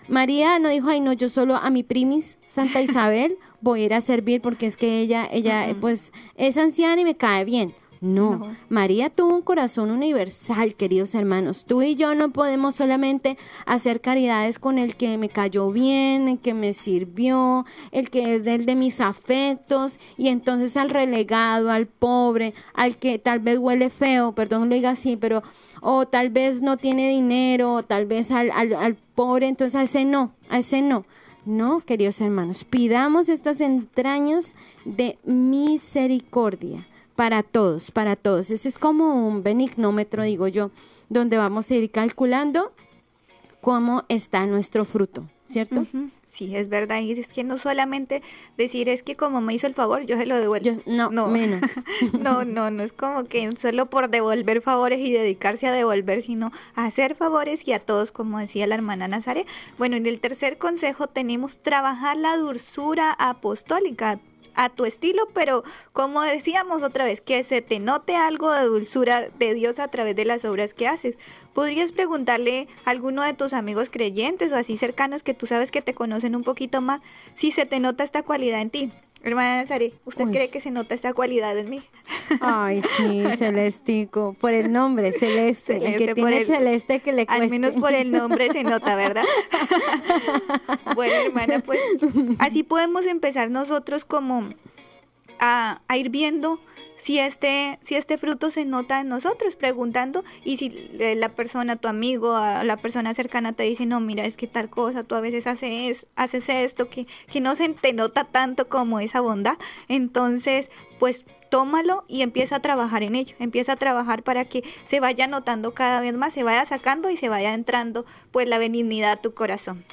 María no dijo, ay no, yo solo a mi primis, Santa (laughs) Isabel, voy a ir a servir porque es que ella, ella, pues, es anciana y me cae bien. No. No. María tuvo un corazón universal, queridos hermanos. Tú y yo no podemos solamente hacer caridades con el que me cayó bien, el que me sirvió, el que es el de mis afectos, y entonces al relegado, al pobre, al que tal vez huele feo, perdón lo diga así, pero, o tal vez no tiene dinero, o tal vez al, al, al pobre, entonces a ese no, a ese no. No, queridos hermanos, pidamos estas entrañas de misericordia para todos, para todos. Ese es como un benignómetro, digo yo, donde vamos a ir calculando cómo está nuestro fruto, ¿cierto? Sí, es verdad. Y es que no solamente decir es que como me hizo el favor, yo se lo devuelvo. Yo- no, menos. (laughs) no, no, no es como que solo por devolver favores y dedicarse a devolver, sino a hacer favores y a todos, como decía la hermana Nazaret. Bueno, en el tercer consejo tenemos trabajar la dulzura apostólica. A tu estilo, pero como decíamos otra vez, que se te note algo de dulzura de Dios a través de las obras que haces. ¿Podrías preguntarle a alguno de tus amigos creyentes o así cercanos que tú sabes que te conocen un poquito más si se te nota esta cualidad en ti? Hermana Sari, ¿usted Uy. cree que se nota esta cualidad en mí? Ay, sí, (laughs) Celestico, por el nombre, Celeste, el Celeste, que por tiene el- Celeste que le cueste. Al menos por el nombre se nota, ¿verdad? (laughs) bueno, hermana, pues así podemos empezar nosotros como a, a ir viendo si este, si este fruto se nota en nosotros, preguntando, y si la persona, tu amigo, a la persona cercana te dice, no, mira, es que tal cosa, tú a veces haces, haces esto, que, que no se te nota tanto como esa bondad, entonces, pues tómalo y empieza a trabajar en ello, empieza a trabajar para que se vaya notando cada vez más, se vaya sacando y se vaya entrando pues la benignidad a tu corazón.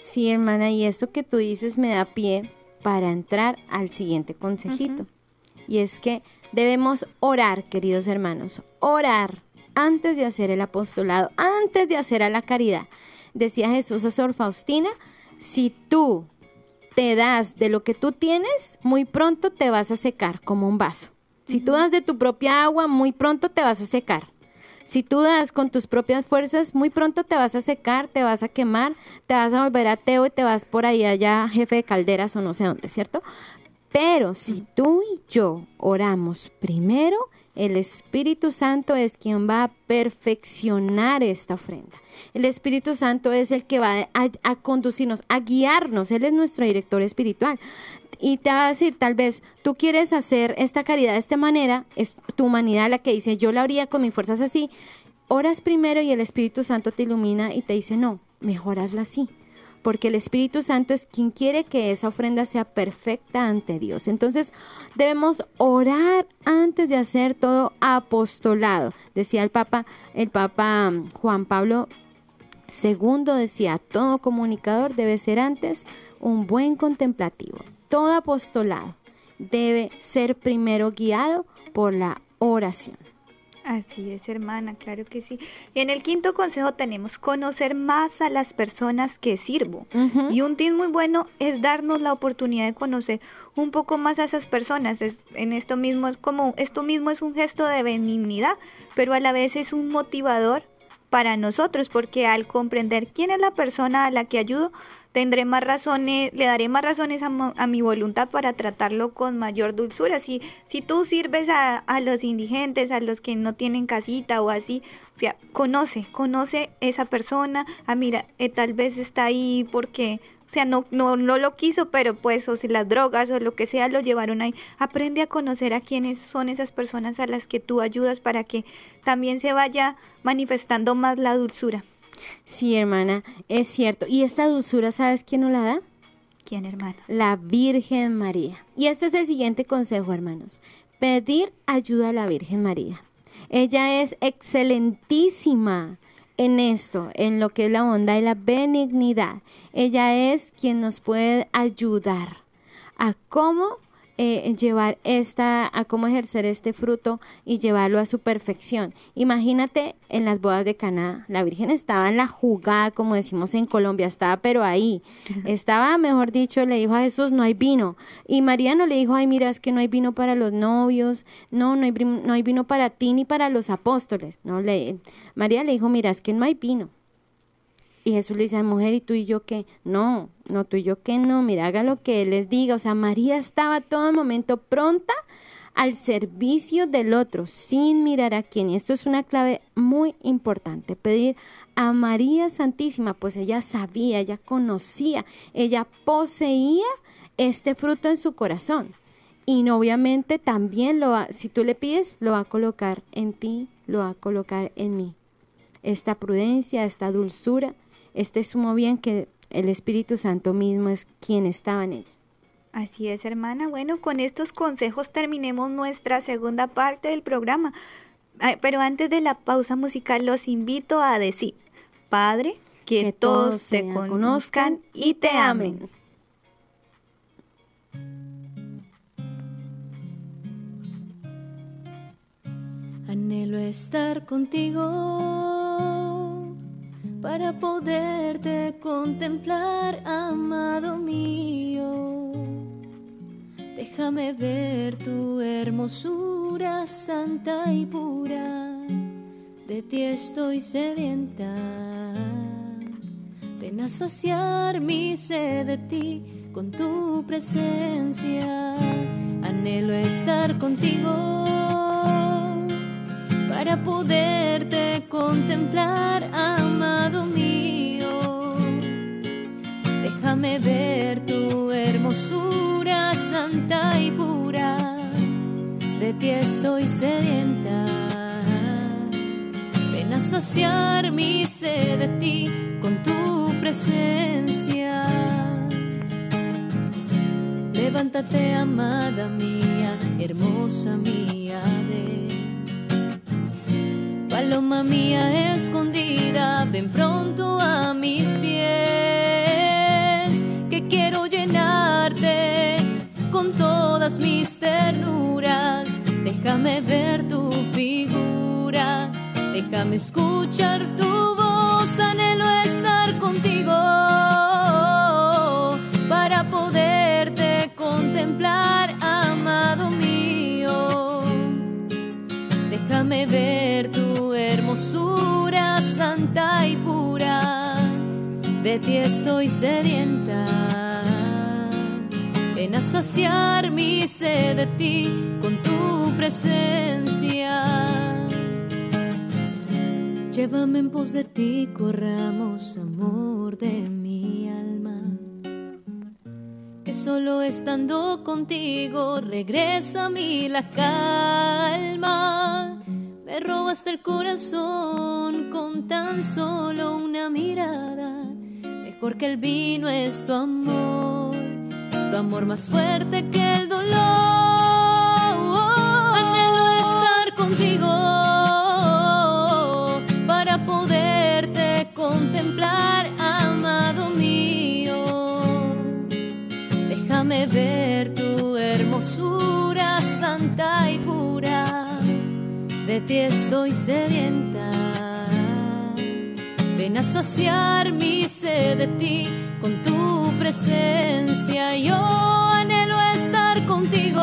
Sí, hermana, y esto que tú dices me da pie para entrar al siguiente consejito. Y es que debemos orar, queridos hermanos, orar antes de hacer el apostolado, antes de hacer a la caridad. Decía Jesús a Sor Faustina, si tú te das de lo que tú tienes, muy pronto te vas a secar como un vaso. Si tú das de tu propia agua, muy pronto te vas a secar. Si tú das con tus propias fuerzas, muy pronto te vas a secar, te vas a quemar, te vas a volver ateo y te vas por ahí allá jefe de calderas o no sé dónde, ¿cierto? Pero si tú y yo oramos primero, el Espíritu Santo es quien va a perfeccionar esta ofrenda. El Espíritu Santo es el que va a, a conducirnos, a guiarnos. Él es nuestro director espiritual. Y te va a decir, tal vez tú quieres hacer esta caridad de esta manera, es tu humanidad la que dice, yo la haría con mis fuerzas así. Oras primero y el Espíritu Santo te ilumina y te dice, no, mejor hazla así porque el Espíritu Santo es quien quiere que esa ofrenda sea perfecta ante Dios. Entonces debemos orar antes de hacer todo apostolado. Decía el Papa, el Papa Juan Pablo II decía, todo comunicador debe ser antes un buen contemplativo. Todo apostolado debe ser primero guiado por la oración. Así es, hermana, claro que sí. Y en el quinto consejo tenemos conocer más a las personas que sirvo. Y un tip muy bueno es darnos la oportunidad de conocer un poco más a esas personas. Es- en esto mismo es como esto mismo es un gesto de benignidad, pero a la vez es un motivador para nosotros, porque al comprender quién es la persona a la que ayudo, tendré más razones, le daré más razones a, a mi voluntad para tratarlo con mayor dulzura. Si, si tú sirves a, los indigentes, a los que no tienen casita o así, o sea, conoce, conoce esa persona, ah, mira, eh, tal vez está ahí porque, o sea, no, no, no lo quiso, pero pues, o si las drogas o lo que sea lo llevaron ahí. Aprende a conocer a quiénes son esas personas a las que tú ayudas para que también se vaya manifestando más la dulzura. Sí, hermana, es cierto. Y esta dulzura, ¿sabes quién nos la da? ¿Quién, hermana? La Virgen María. Y este es el siguiente consejo, hermanos. Pedir ayuda a la Virgen María. Ella es excelentísima en esto, en lo que es la bondad y la benignidad. Ella es quien nos puede ayudar a cómo eh, llevar esta, a cómo ejercer este fruto y llevarlo a su perfección. Imagínate en las bodas de Caná, la Virgen estaba en la jugada, como decimos en Colombia, estaba pero ahí, (laughs) estaba, mejor dicho, le dijo a Jesús, no hay vino. Y María no le dijo, ay, mira, es que no hay vino para los novios, no, no hay, no hay vino para ti ni para los apóstoles. No, le, María le dijo, mira, es que no hay vino. Y Jesús le dice, "Ay, mujer, ¿y tú y yo qué? No, no, tú y yo qué no, mira, haga lo que Él les diga. O sea, María estaba todo el momento pronta al servicio del otro, sin mirar a quién. Y esto es una clave muy importante, pedir a María Santísima, pues ella sabía, ella conocía, ella poseía este fruto en su corazón. Y obviamente también lo va, si tú le pides, lo va a colocar en ti, lo va a colocar en mí esta prudencia, esta dulzura, este sumo bien que el Espíritu Santo mismo es quien estaba en ella. Así es, hermana. Bueno, con estos consejos terminemos nuestra segunda parte del programa. Ay, Pero antes de la pausa musical los invito a decir, Padre, que, todos te conozcan y te amen. Anhelo estar contigo para poderte contemplar, amado mío. Déjame ver tu hermosura santa y pura. De ti estoy sedienta. Ven a saciar mi sed de ti con tu presencia. Anhelo estar contigo para poderte contemplar, amado mío. Déjame ver tu hermosura santa y pura. De ti estoy sedienta. Ven a saciar mi sed de ti con tu presencia. Levántate, amada mía, hermosa mía, ven. Paloma mía escondida, ven pronto a mis pies, que quiero llenarte con todas mis ternuras. Déjame ver tu figura, déjame escuchar tu voz, anhelo estar contigo para poderte contemplar, Déjame ver tu hermosura santa y pura. De ti estoy sedienta. Ven a saciar mi sed de ti con tu presencia. Llévame en pos de ti, corramos amor de mi alma. Que solo estando contigo regresa a mí la calma. Me robaste el corazón con tan solo una mirada. Mejor que el vino es tu amor, tu amor más fuerte que el dolor. Anhelo estar contigo para poderte contemplar, De ti estoy sedienta. Ven a saciar mi sed de ti con tu presencia. Yo anhelo estar contigo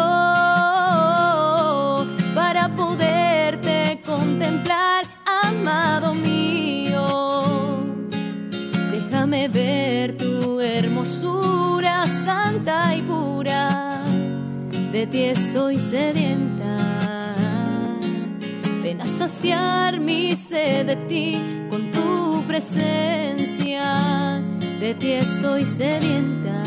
para poderte contemplar, amado mío. Déjame ver tu hermosura santa y pura. De ti estoy sedienta. A saciar mi sed de ti con tu presencia. De ti estoy sedienta.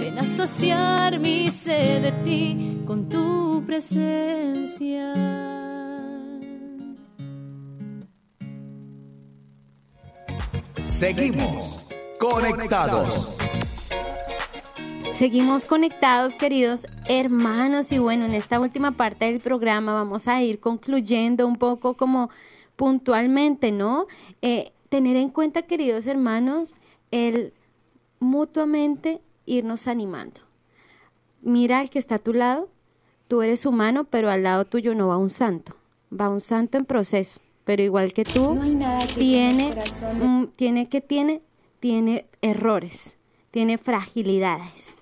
Ven a saciar mi sed de ti con tu presencia. Seguimos conectados. Seguimos conectados, queridos hermanos, y bueno, en esta última parte del programa vamos a ir concluyendo un poco como puntualmente, ¿no? Eh, tener en cuenta, queridos hermanos, el mutuamente irnos animando. Mira al que está a tu lado, tú eres humano, pero al lado tuyo no va un santo, va un santo en proceso, pero igual que tú, No que mm, tiene que tiene, tiene errores, tiene fragilidades,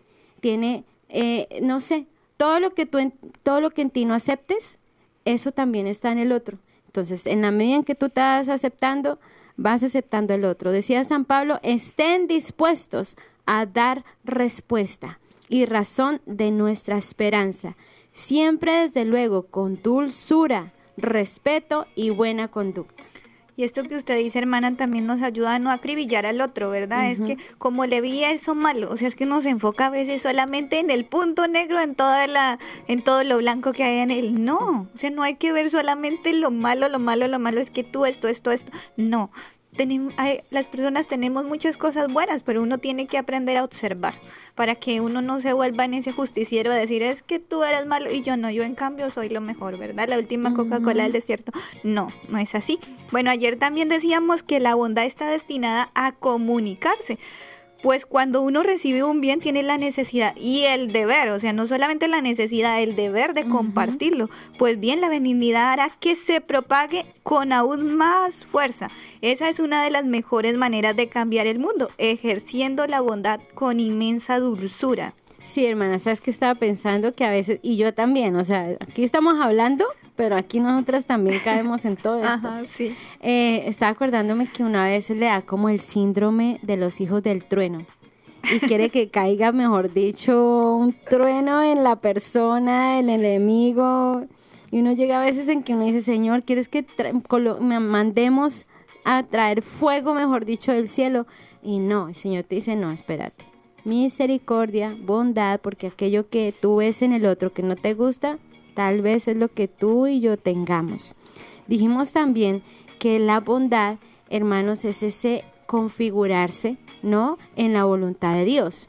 tiene, eh, no sé, todo lo que tú, en, todo lo que ti no aceptes, eso también está en el otro. Entonces, en la medida en que tú estás aceptando, vas aceptando el otro. Decía San Pablo, estén dispuestos a dar respuesta y razón de nuestra esperanza, siempre desde luego con dulzura, respeto y buena conducta. Y esto que usted dice, hermana, también nos ayuda a no acribillar al otro, ¿verdad? Es que como le vi eso malo, o sea, es que uno se enfoca a veces solamente en el punto negro, en toda la, en todo lo blanco que hay en él. No, o sea, no hay que ver solamente lo malo, lo malo, lo malo es que tú esto, esto, esto. No. Tenemos, las personas tenemos muchas cosas buenas, pero uno tiene que aprender a observar para que uno no se vuelva en ese justiciero de decir es que tú eres malo y yo no, yo en cambio soy lo mejor, ¿verdad? La última Coca-Cola del desierto. No, no es así. Bueno, ayer también decíamos que la bondad está destinada a comunicarse. Pues cuando uno recibe un bien tiene la necesidad y el deber, o sea, no solamente la necesidad, el deber de compartirlo. Pues bien, la benignidad hará que se propague con aún más fuerza. Esa es una de las mejores maneras de cambiar el mundo, ejerciendo la bondad con inmensa dulzura. Sí, hermana, sabes que estaba pensando que a veces, y yo también, o sea, aquí estamos hablando, pero aquí nosotras también caemos en todo (laughs) esto. Ajá, sí. Eh, estaba acordándome que una vez le da como el síndrome de los hijos del trueno y quiere que (laughs) caiga, mejor dicho, un trueno en la persona, el enemigo. Y uno llega a veces en que uno dice, Señor, ¿quieres que me- mandemos a traer fuego, mejor dicho, del cielo? Y no, el Señor te dice, no, espérate. Misericordia, bondad, porque aquello que tú ves en el otro que no te gusta, tal vez es lo que tú y yo tengamos. Dijimos también que la bondad, hermanos, es ese configurarse, ¿no? En la voluntad de Dios.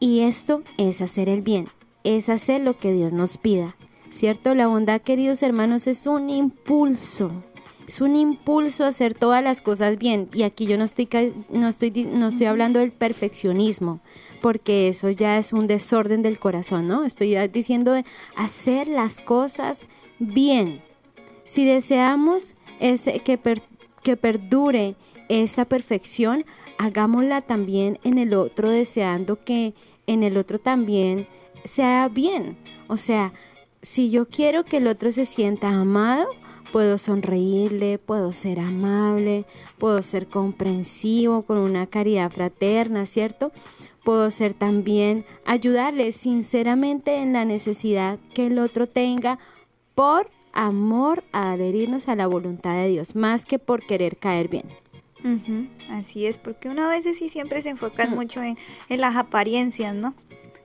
Y esto es hacer el bien, es hacer lo que Dios nos pida, ¿cierto? La bondad, queridos hermanos, es un impulso, es un impulso a hacer todas las cosas bien. Y aquí yo no estoy, no estoy, no estoy hablando del perfeccionismo, porque eso ya es un desorden del corazón, ¿no? Estoy ya diciendo de hacer las cosas bien. Si deseamos ese, que, per- que perdure esta perfección, hagámosla también en el otro, deseando que en el otro también sea bien. O sea, si yo quiero que el otro se sienta amado, puedo sonreírle, puedo ser amable, puedo ser comprensivo con una caridad fraterna, ¿cierto? Puedo ser también ayudarle sinceramente en la necesidad que el otro tenga por amor a adherirnos a la voluntad de Dios, más que por querer caer bien. Así es, porque uno a veces sí siempre se enfoca mucho en, en las apariencias, ¿no?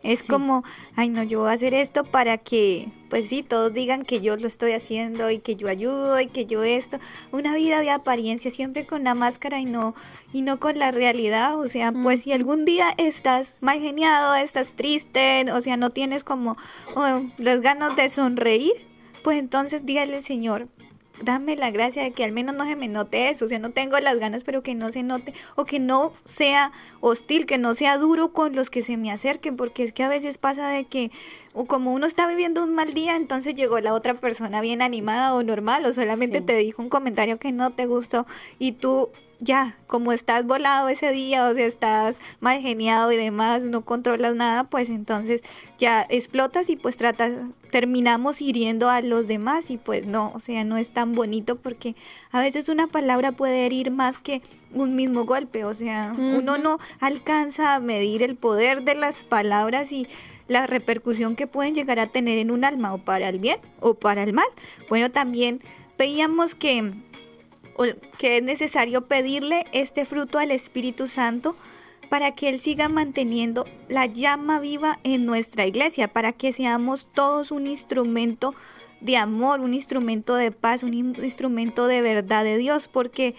Es Sí. como, ay no, yo voy a hacer esto para que, pues sí, todos digan que yo lo estoy haciendo y que yo ayudo y que yo esto. Una vida de apariencia siempre con la máscara y no, y no con la realidad. O sea, pues si algún día estás mal geniado, estás triste, o sea, no tienes como oh, las ganas de sonreír, pues entonces dígale al Señor, dame la gracia de que al menos no se me note eso, o sea, no tengo las ganas, pero que no se note, o que no sea hostil, que no sea duro con los que se me acerquen, porque es que a veces pasa de que, o como uno está viviendo un mal día, entonces llegó la otra persona bien animada o normal, o solamente Sí. te dijo un comentario que no te gustó, y tú ya, como estás volado ese día, o sea, estás mal geniado y demás, no controlas nada, pues entonces ya explotas y pues tratas, terminamos hiriendo a los demás y pues no, o sea, no es tan bonito porque a veces una palabra puede herir más que un mismo golpe, o sea, uno no alcanza a medir el poder de las palabras y la repercusión que pueden llegar a tener en un alma o para el bien o para el mal. Bueno, también veíamos que que es necesario pedirle este fruto al Espíritu Santo para que Él siga manteniendo la llama viva en nuestra iglesia, para que seamos todos un instrumento de amor, un instrumento de paz, un in- instrumento de verdad de Dios, porque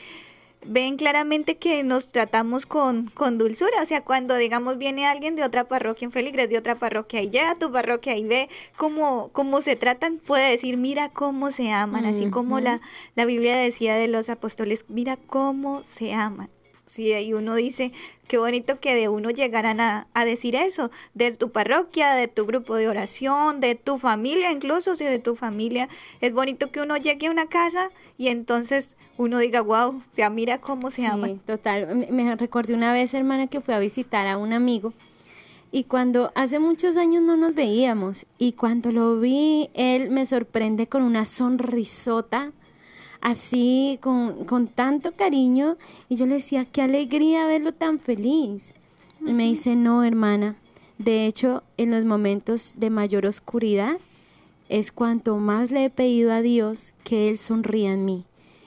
ven claramente que nos tratamos con, con dulzura, o sea, cuando digamos viene alguien de otra parroquia en Feligres, de otra parroquia y llega a tu parroquia y ve cómo, cómo se tratan, puede decir, mira cómo se aman, así como la, la Biblia decía de los apóstoles, mira cómo se aman. Sí, y uno dice, qué bonito que de uno llegaran a, decir eso, de tu parroquia, de tu grupo de oración, de tu familia, incluso si de tu familia. Es bonito que uno llegue a una casa y entonces uno diga, wow, o sea, mira cómo se Sí, aman. total. Me, me recordé una vez, hermana, que fui a visitar a un amigo y cuando hace muchos años no nos veíamos y cuando lo vi, él me sorprende con una sonrisota, así, con, con tanto cariño y yo le decía, qué alegría verlo tan feliz. Y me dice, no, hermana, de hecho, en los momentos de mayor oscuridad es cuanto más le he pedido a Dios que Él sonría en mí.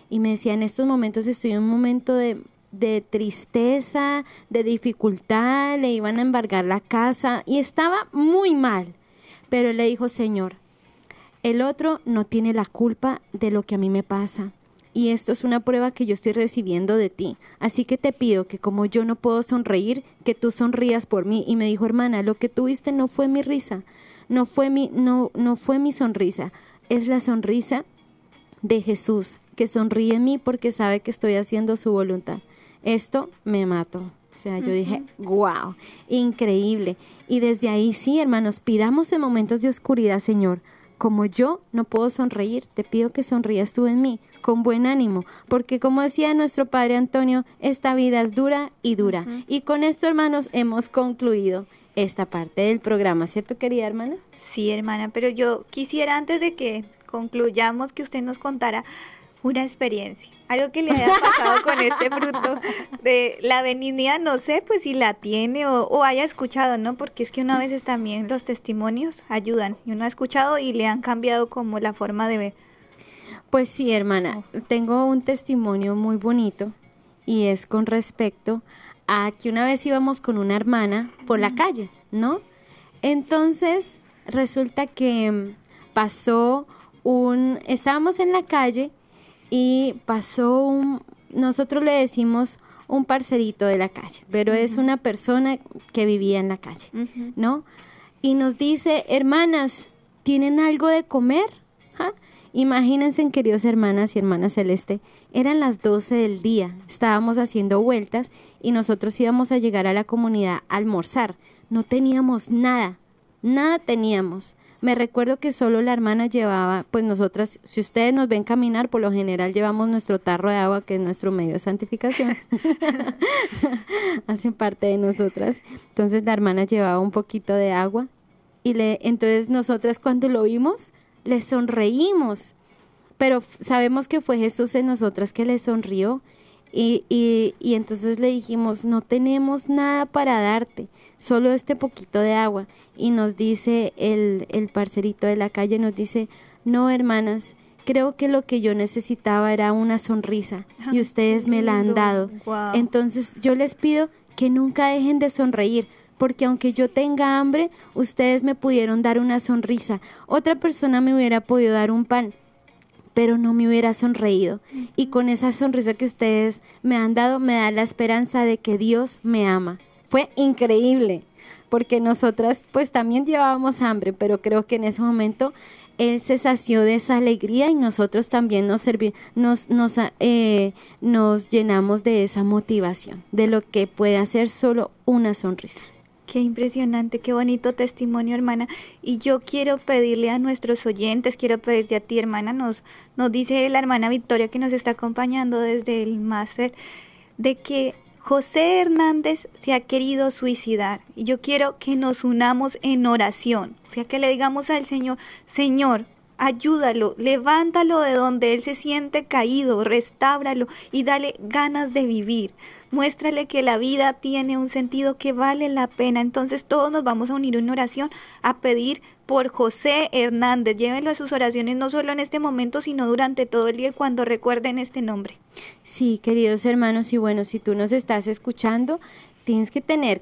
Y me decía, en estos momentos estoy en un momento de, de tristeza, de dificultad, le iban a embargar la casa y estaba muy mal. Pero él le dijo, Señor, el otro no tiene la culpa de lo que a mí me pasa. Y esto es una prueba que yo estoy recibiendo de ti. Así que te pido que como yo no puedo sonreír, que tú sonrías por mí. Y me dijo, hermana, lo que tuviste no fue mi risa, no fue mi, no, no fue mi sonrisa, es la sonrisa de Jesús, que sonríe en mí porque sabe que estoy haciendo su voluntad. Esto me mató. O sea, yo dije, wow, increíble. Y desde ahí sí, hermanos, pidamos en momentos de oscuridad, Señor, como yo no puedo sonreír, te pido que sonrías tú en mí, con buen ánimo, porque como decía nuestro Padre Antonio, esta vida es dura y dura. Y con esto, hermanos, hemos concluido esta parte del programa, ¿cierto, querida hermana? Sí, hermana, pero yo quisiera antes de que concluyamos que usted nos contara una experiencia, algo que le haya pasado con este fruto de la benignidad, no sé pues si la tiene o, o, haya escuchado, ¿no? Porque es que una veces también los testimonios ayudan y uno ha escuchado y le han cambiado como la forma de ver. Pues sí, hermana, tengo un testimonio muy bonito y es con respecto a que una vez íbamos con una hermana por la calle, ¿no? Entonces resulta que pasó un, estábamos en la calle y pasó un, nosotros le decimos un parcerito de la calle, pero es una persona que vivía en la calle, ¿no? Y nos dice, hermanas, ¿tienen algo de comer? Imagínense, queridos hermanas y hermanas celeste, eran las 12 del día, estábamos haciendo vueltas y nosotros íbamos a llegar a la comunidad a almorzar. No teníamos nada, nada teníamos. Me recuerdo que solo la hermana llevaba, pues nosotras, si ustedes nos ven caminar, por lo general llevamos nuestro tarro de agua, que es nuestro medio de santificación. (laughs) Hacen parte de nosotras. Entonces la hermana llevaba un poquito de agua y le, entonces nosotras cuando lo vimos, le sonreímos. Pero sabemos que fue Jesús en nosotras que le sonrió. Y, y, y entonces le dijimos, no tenemos nada para darte, solo este poquito de agua. Y nos dice el, el parcerito de la calle, nos dice, no hermanas, creo que lo que yo necesitaba era una sonrisa y ustedes me la han dado. Wow. Entonces yo les pido que nunca dejen de sonreír, porque aunque yo tenga hambre, ustedes me pudieron dar una sonrisa. Otra persona me hubiera podido dar un pan, pero no me hubiera sonreído. Y con esa sonrisa que ustedes me han dado, me da la esperanza de que Dios me ama. Fue increíble, porque nosotras pues también llevábamos hambre, pero creo que en ese momento él se sació de esa alegría y nosotros también nos, nos, nos, eh, nos llenamos de esa motivación, de lo que puede hacer solo una sonrisa. Qué impresionante, qué bonito testimonio, hermana. Y yo quiero pedirle a nuestros oyentes, quiero pedirte a ti, hermana, nos, nos dice la hermana Victoria que nos está acompañando desde el máster, de que José Hernández se ha querido suicidar. Y yo quiero que nos unamos en oración. O sea, que le digamos al Señor, Señor, ayúdalo, levántalo de donde él se siente caído, restábralo y dale ganas de vivir. Muéstrale que la vida tiene un sentido que vale la pena. Entonces todos nos vamos a unir en oración a pedir por José Hernández. Llévenlo a sus oraciones no solo en este momento, sino durante todo el día cuando recuerden este nombre. Sí, queridos hermanos, y bueno, si tú nos estás escuchando, tienes que tener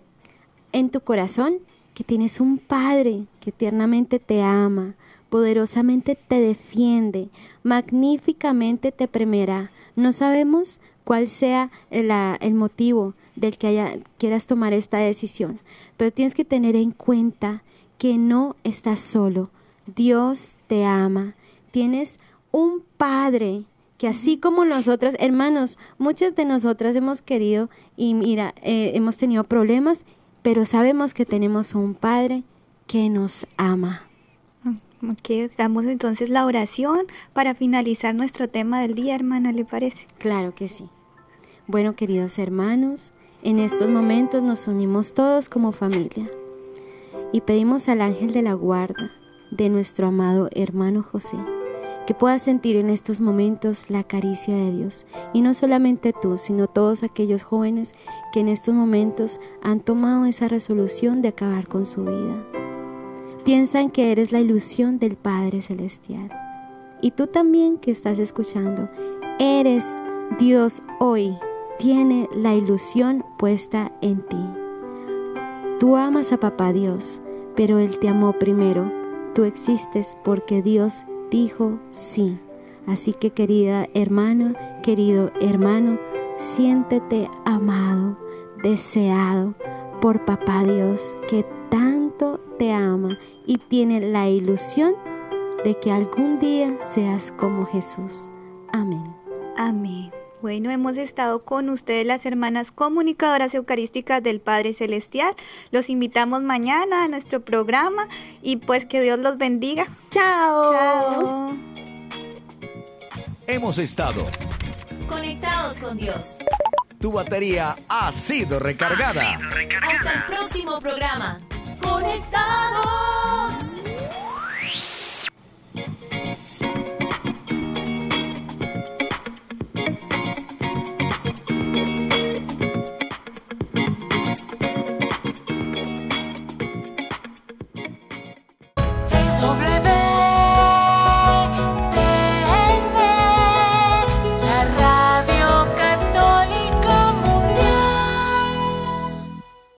en tu corazón que tienes un Padre que tiernamente te ama, poderosamente te defiende, magníficamente te premiará. No sabemos cuál sea la, el motivo del que haya, quieras tomar esta decisión, pero tienes que tener en cuenta que no estás solo. Dios te ama. Tienes un Padre que así como nosotras, hermanos, muchas de nosotras hemos querido y mira, eh, hemos tenido problemas, pero sabemos que tenemos un Padre que nos ama. Ok, damos entonces la oración para finalizar nuestro tema del día, hermana, ¿le parece? Claro que sí. Bueno, queridos hermanos, en estos momentos nos unimos todos como familia y pedimos al ángel de la guarda de nuestro amado hermano José que pueda sentir en estos momentos la caricia de Dios. Y no solamente tú, sino todos aquellos jóvenes que en estos momentos han tomado esa resolución de acabar con su vida. Piensan que eres la ilusión del Padre Celestial. Y tú también que estás escuchando, eres Dios hoy, tiene la ilusión puesta en ti. Tú amas a papá Dios, pero Él te amó primero. Tú existes porque Dios dijo sí. Así que querida hermana, querido hermano, siéntete amado, deseado por papá Dios que tanto te ama y tiene la ilusión de que algún día seas como Jesús. Amén. Amén. Bueno, hemos estado con ustedes las hermanas comunicadoras eucarísticas del Padre Celestial. Los invitamos mañana a nuestro programa y pues que Dios los bendiga. Chao. Chao. Hemos estado. Conectados con Dios. Tu batería ha sido recargada. Hasta el próximo programa. Conectados.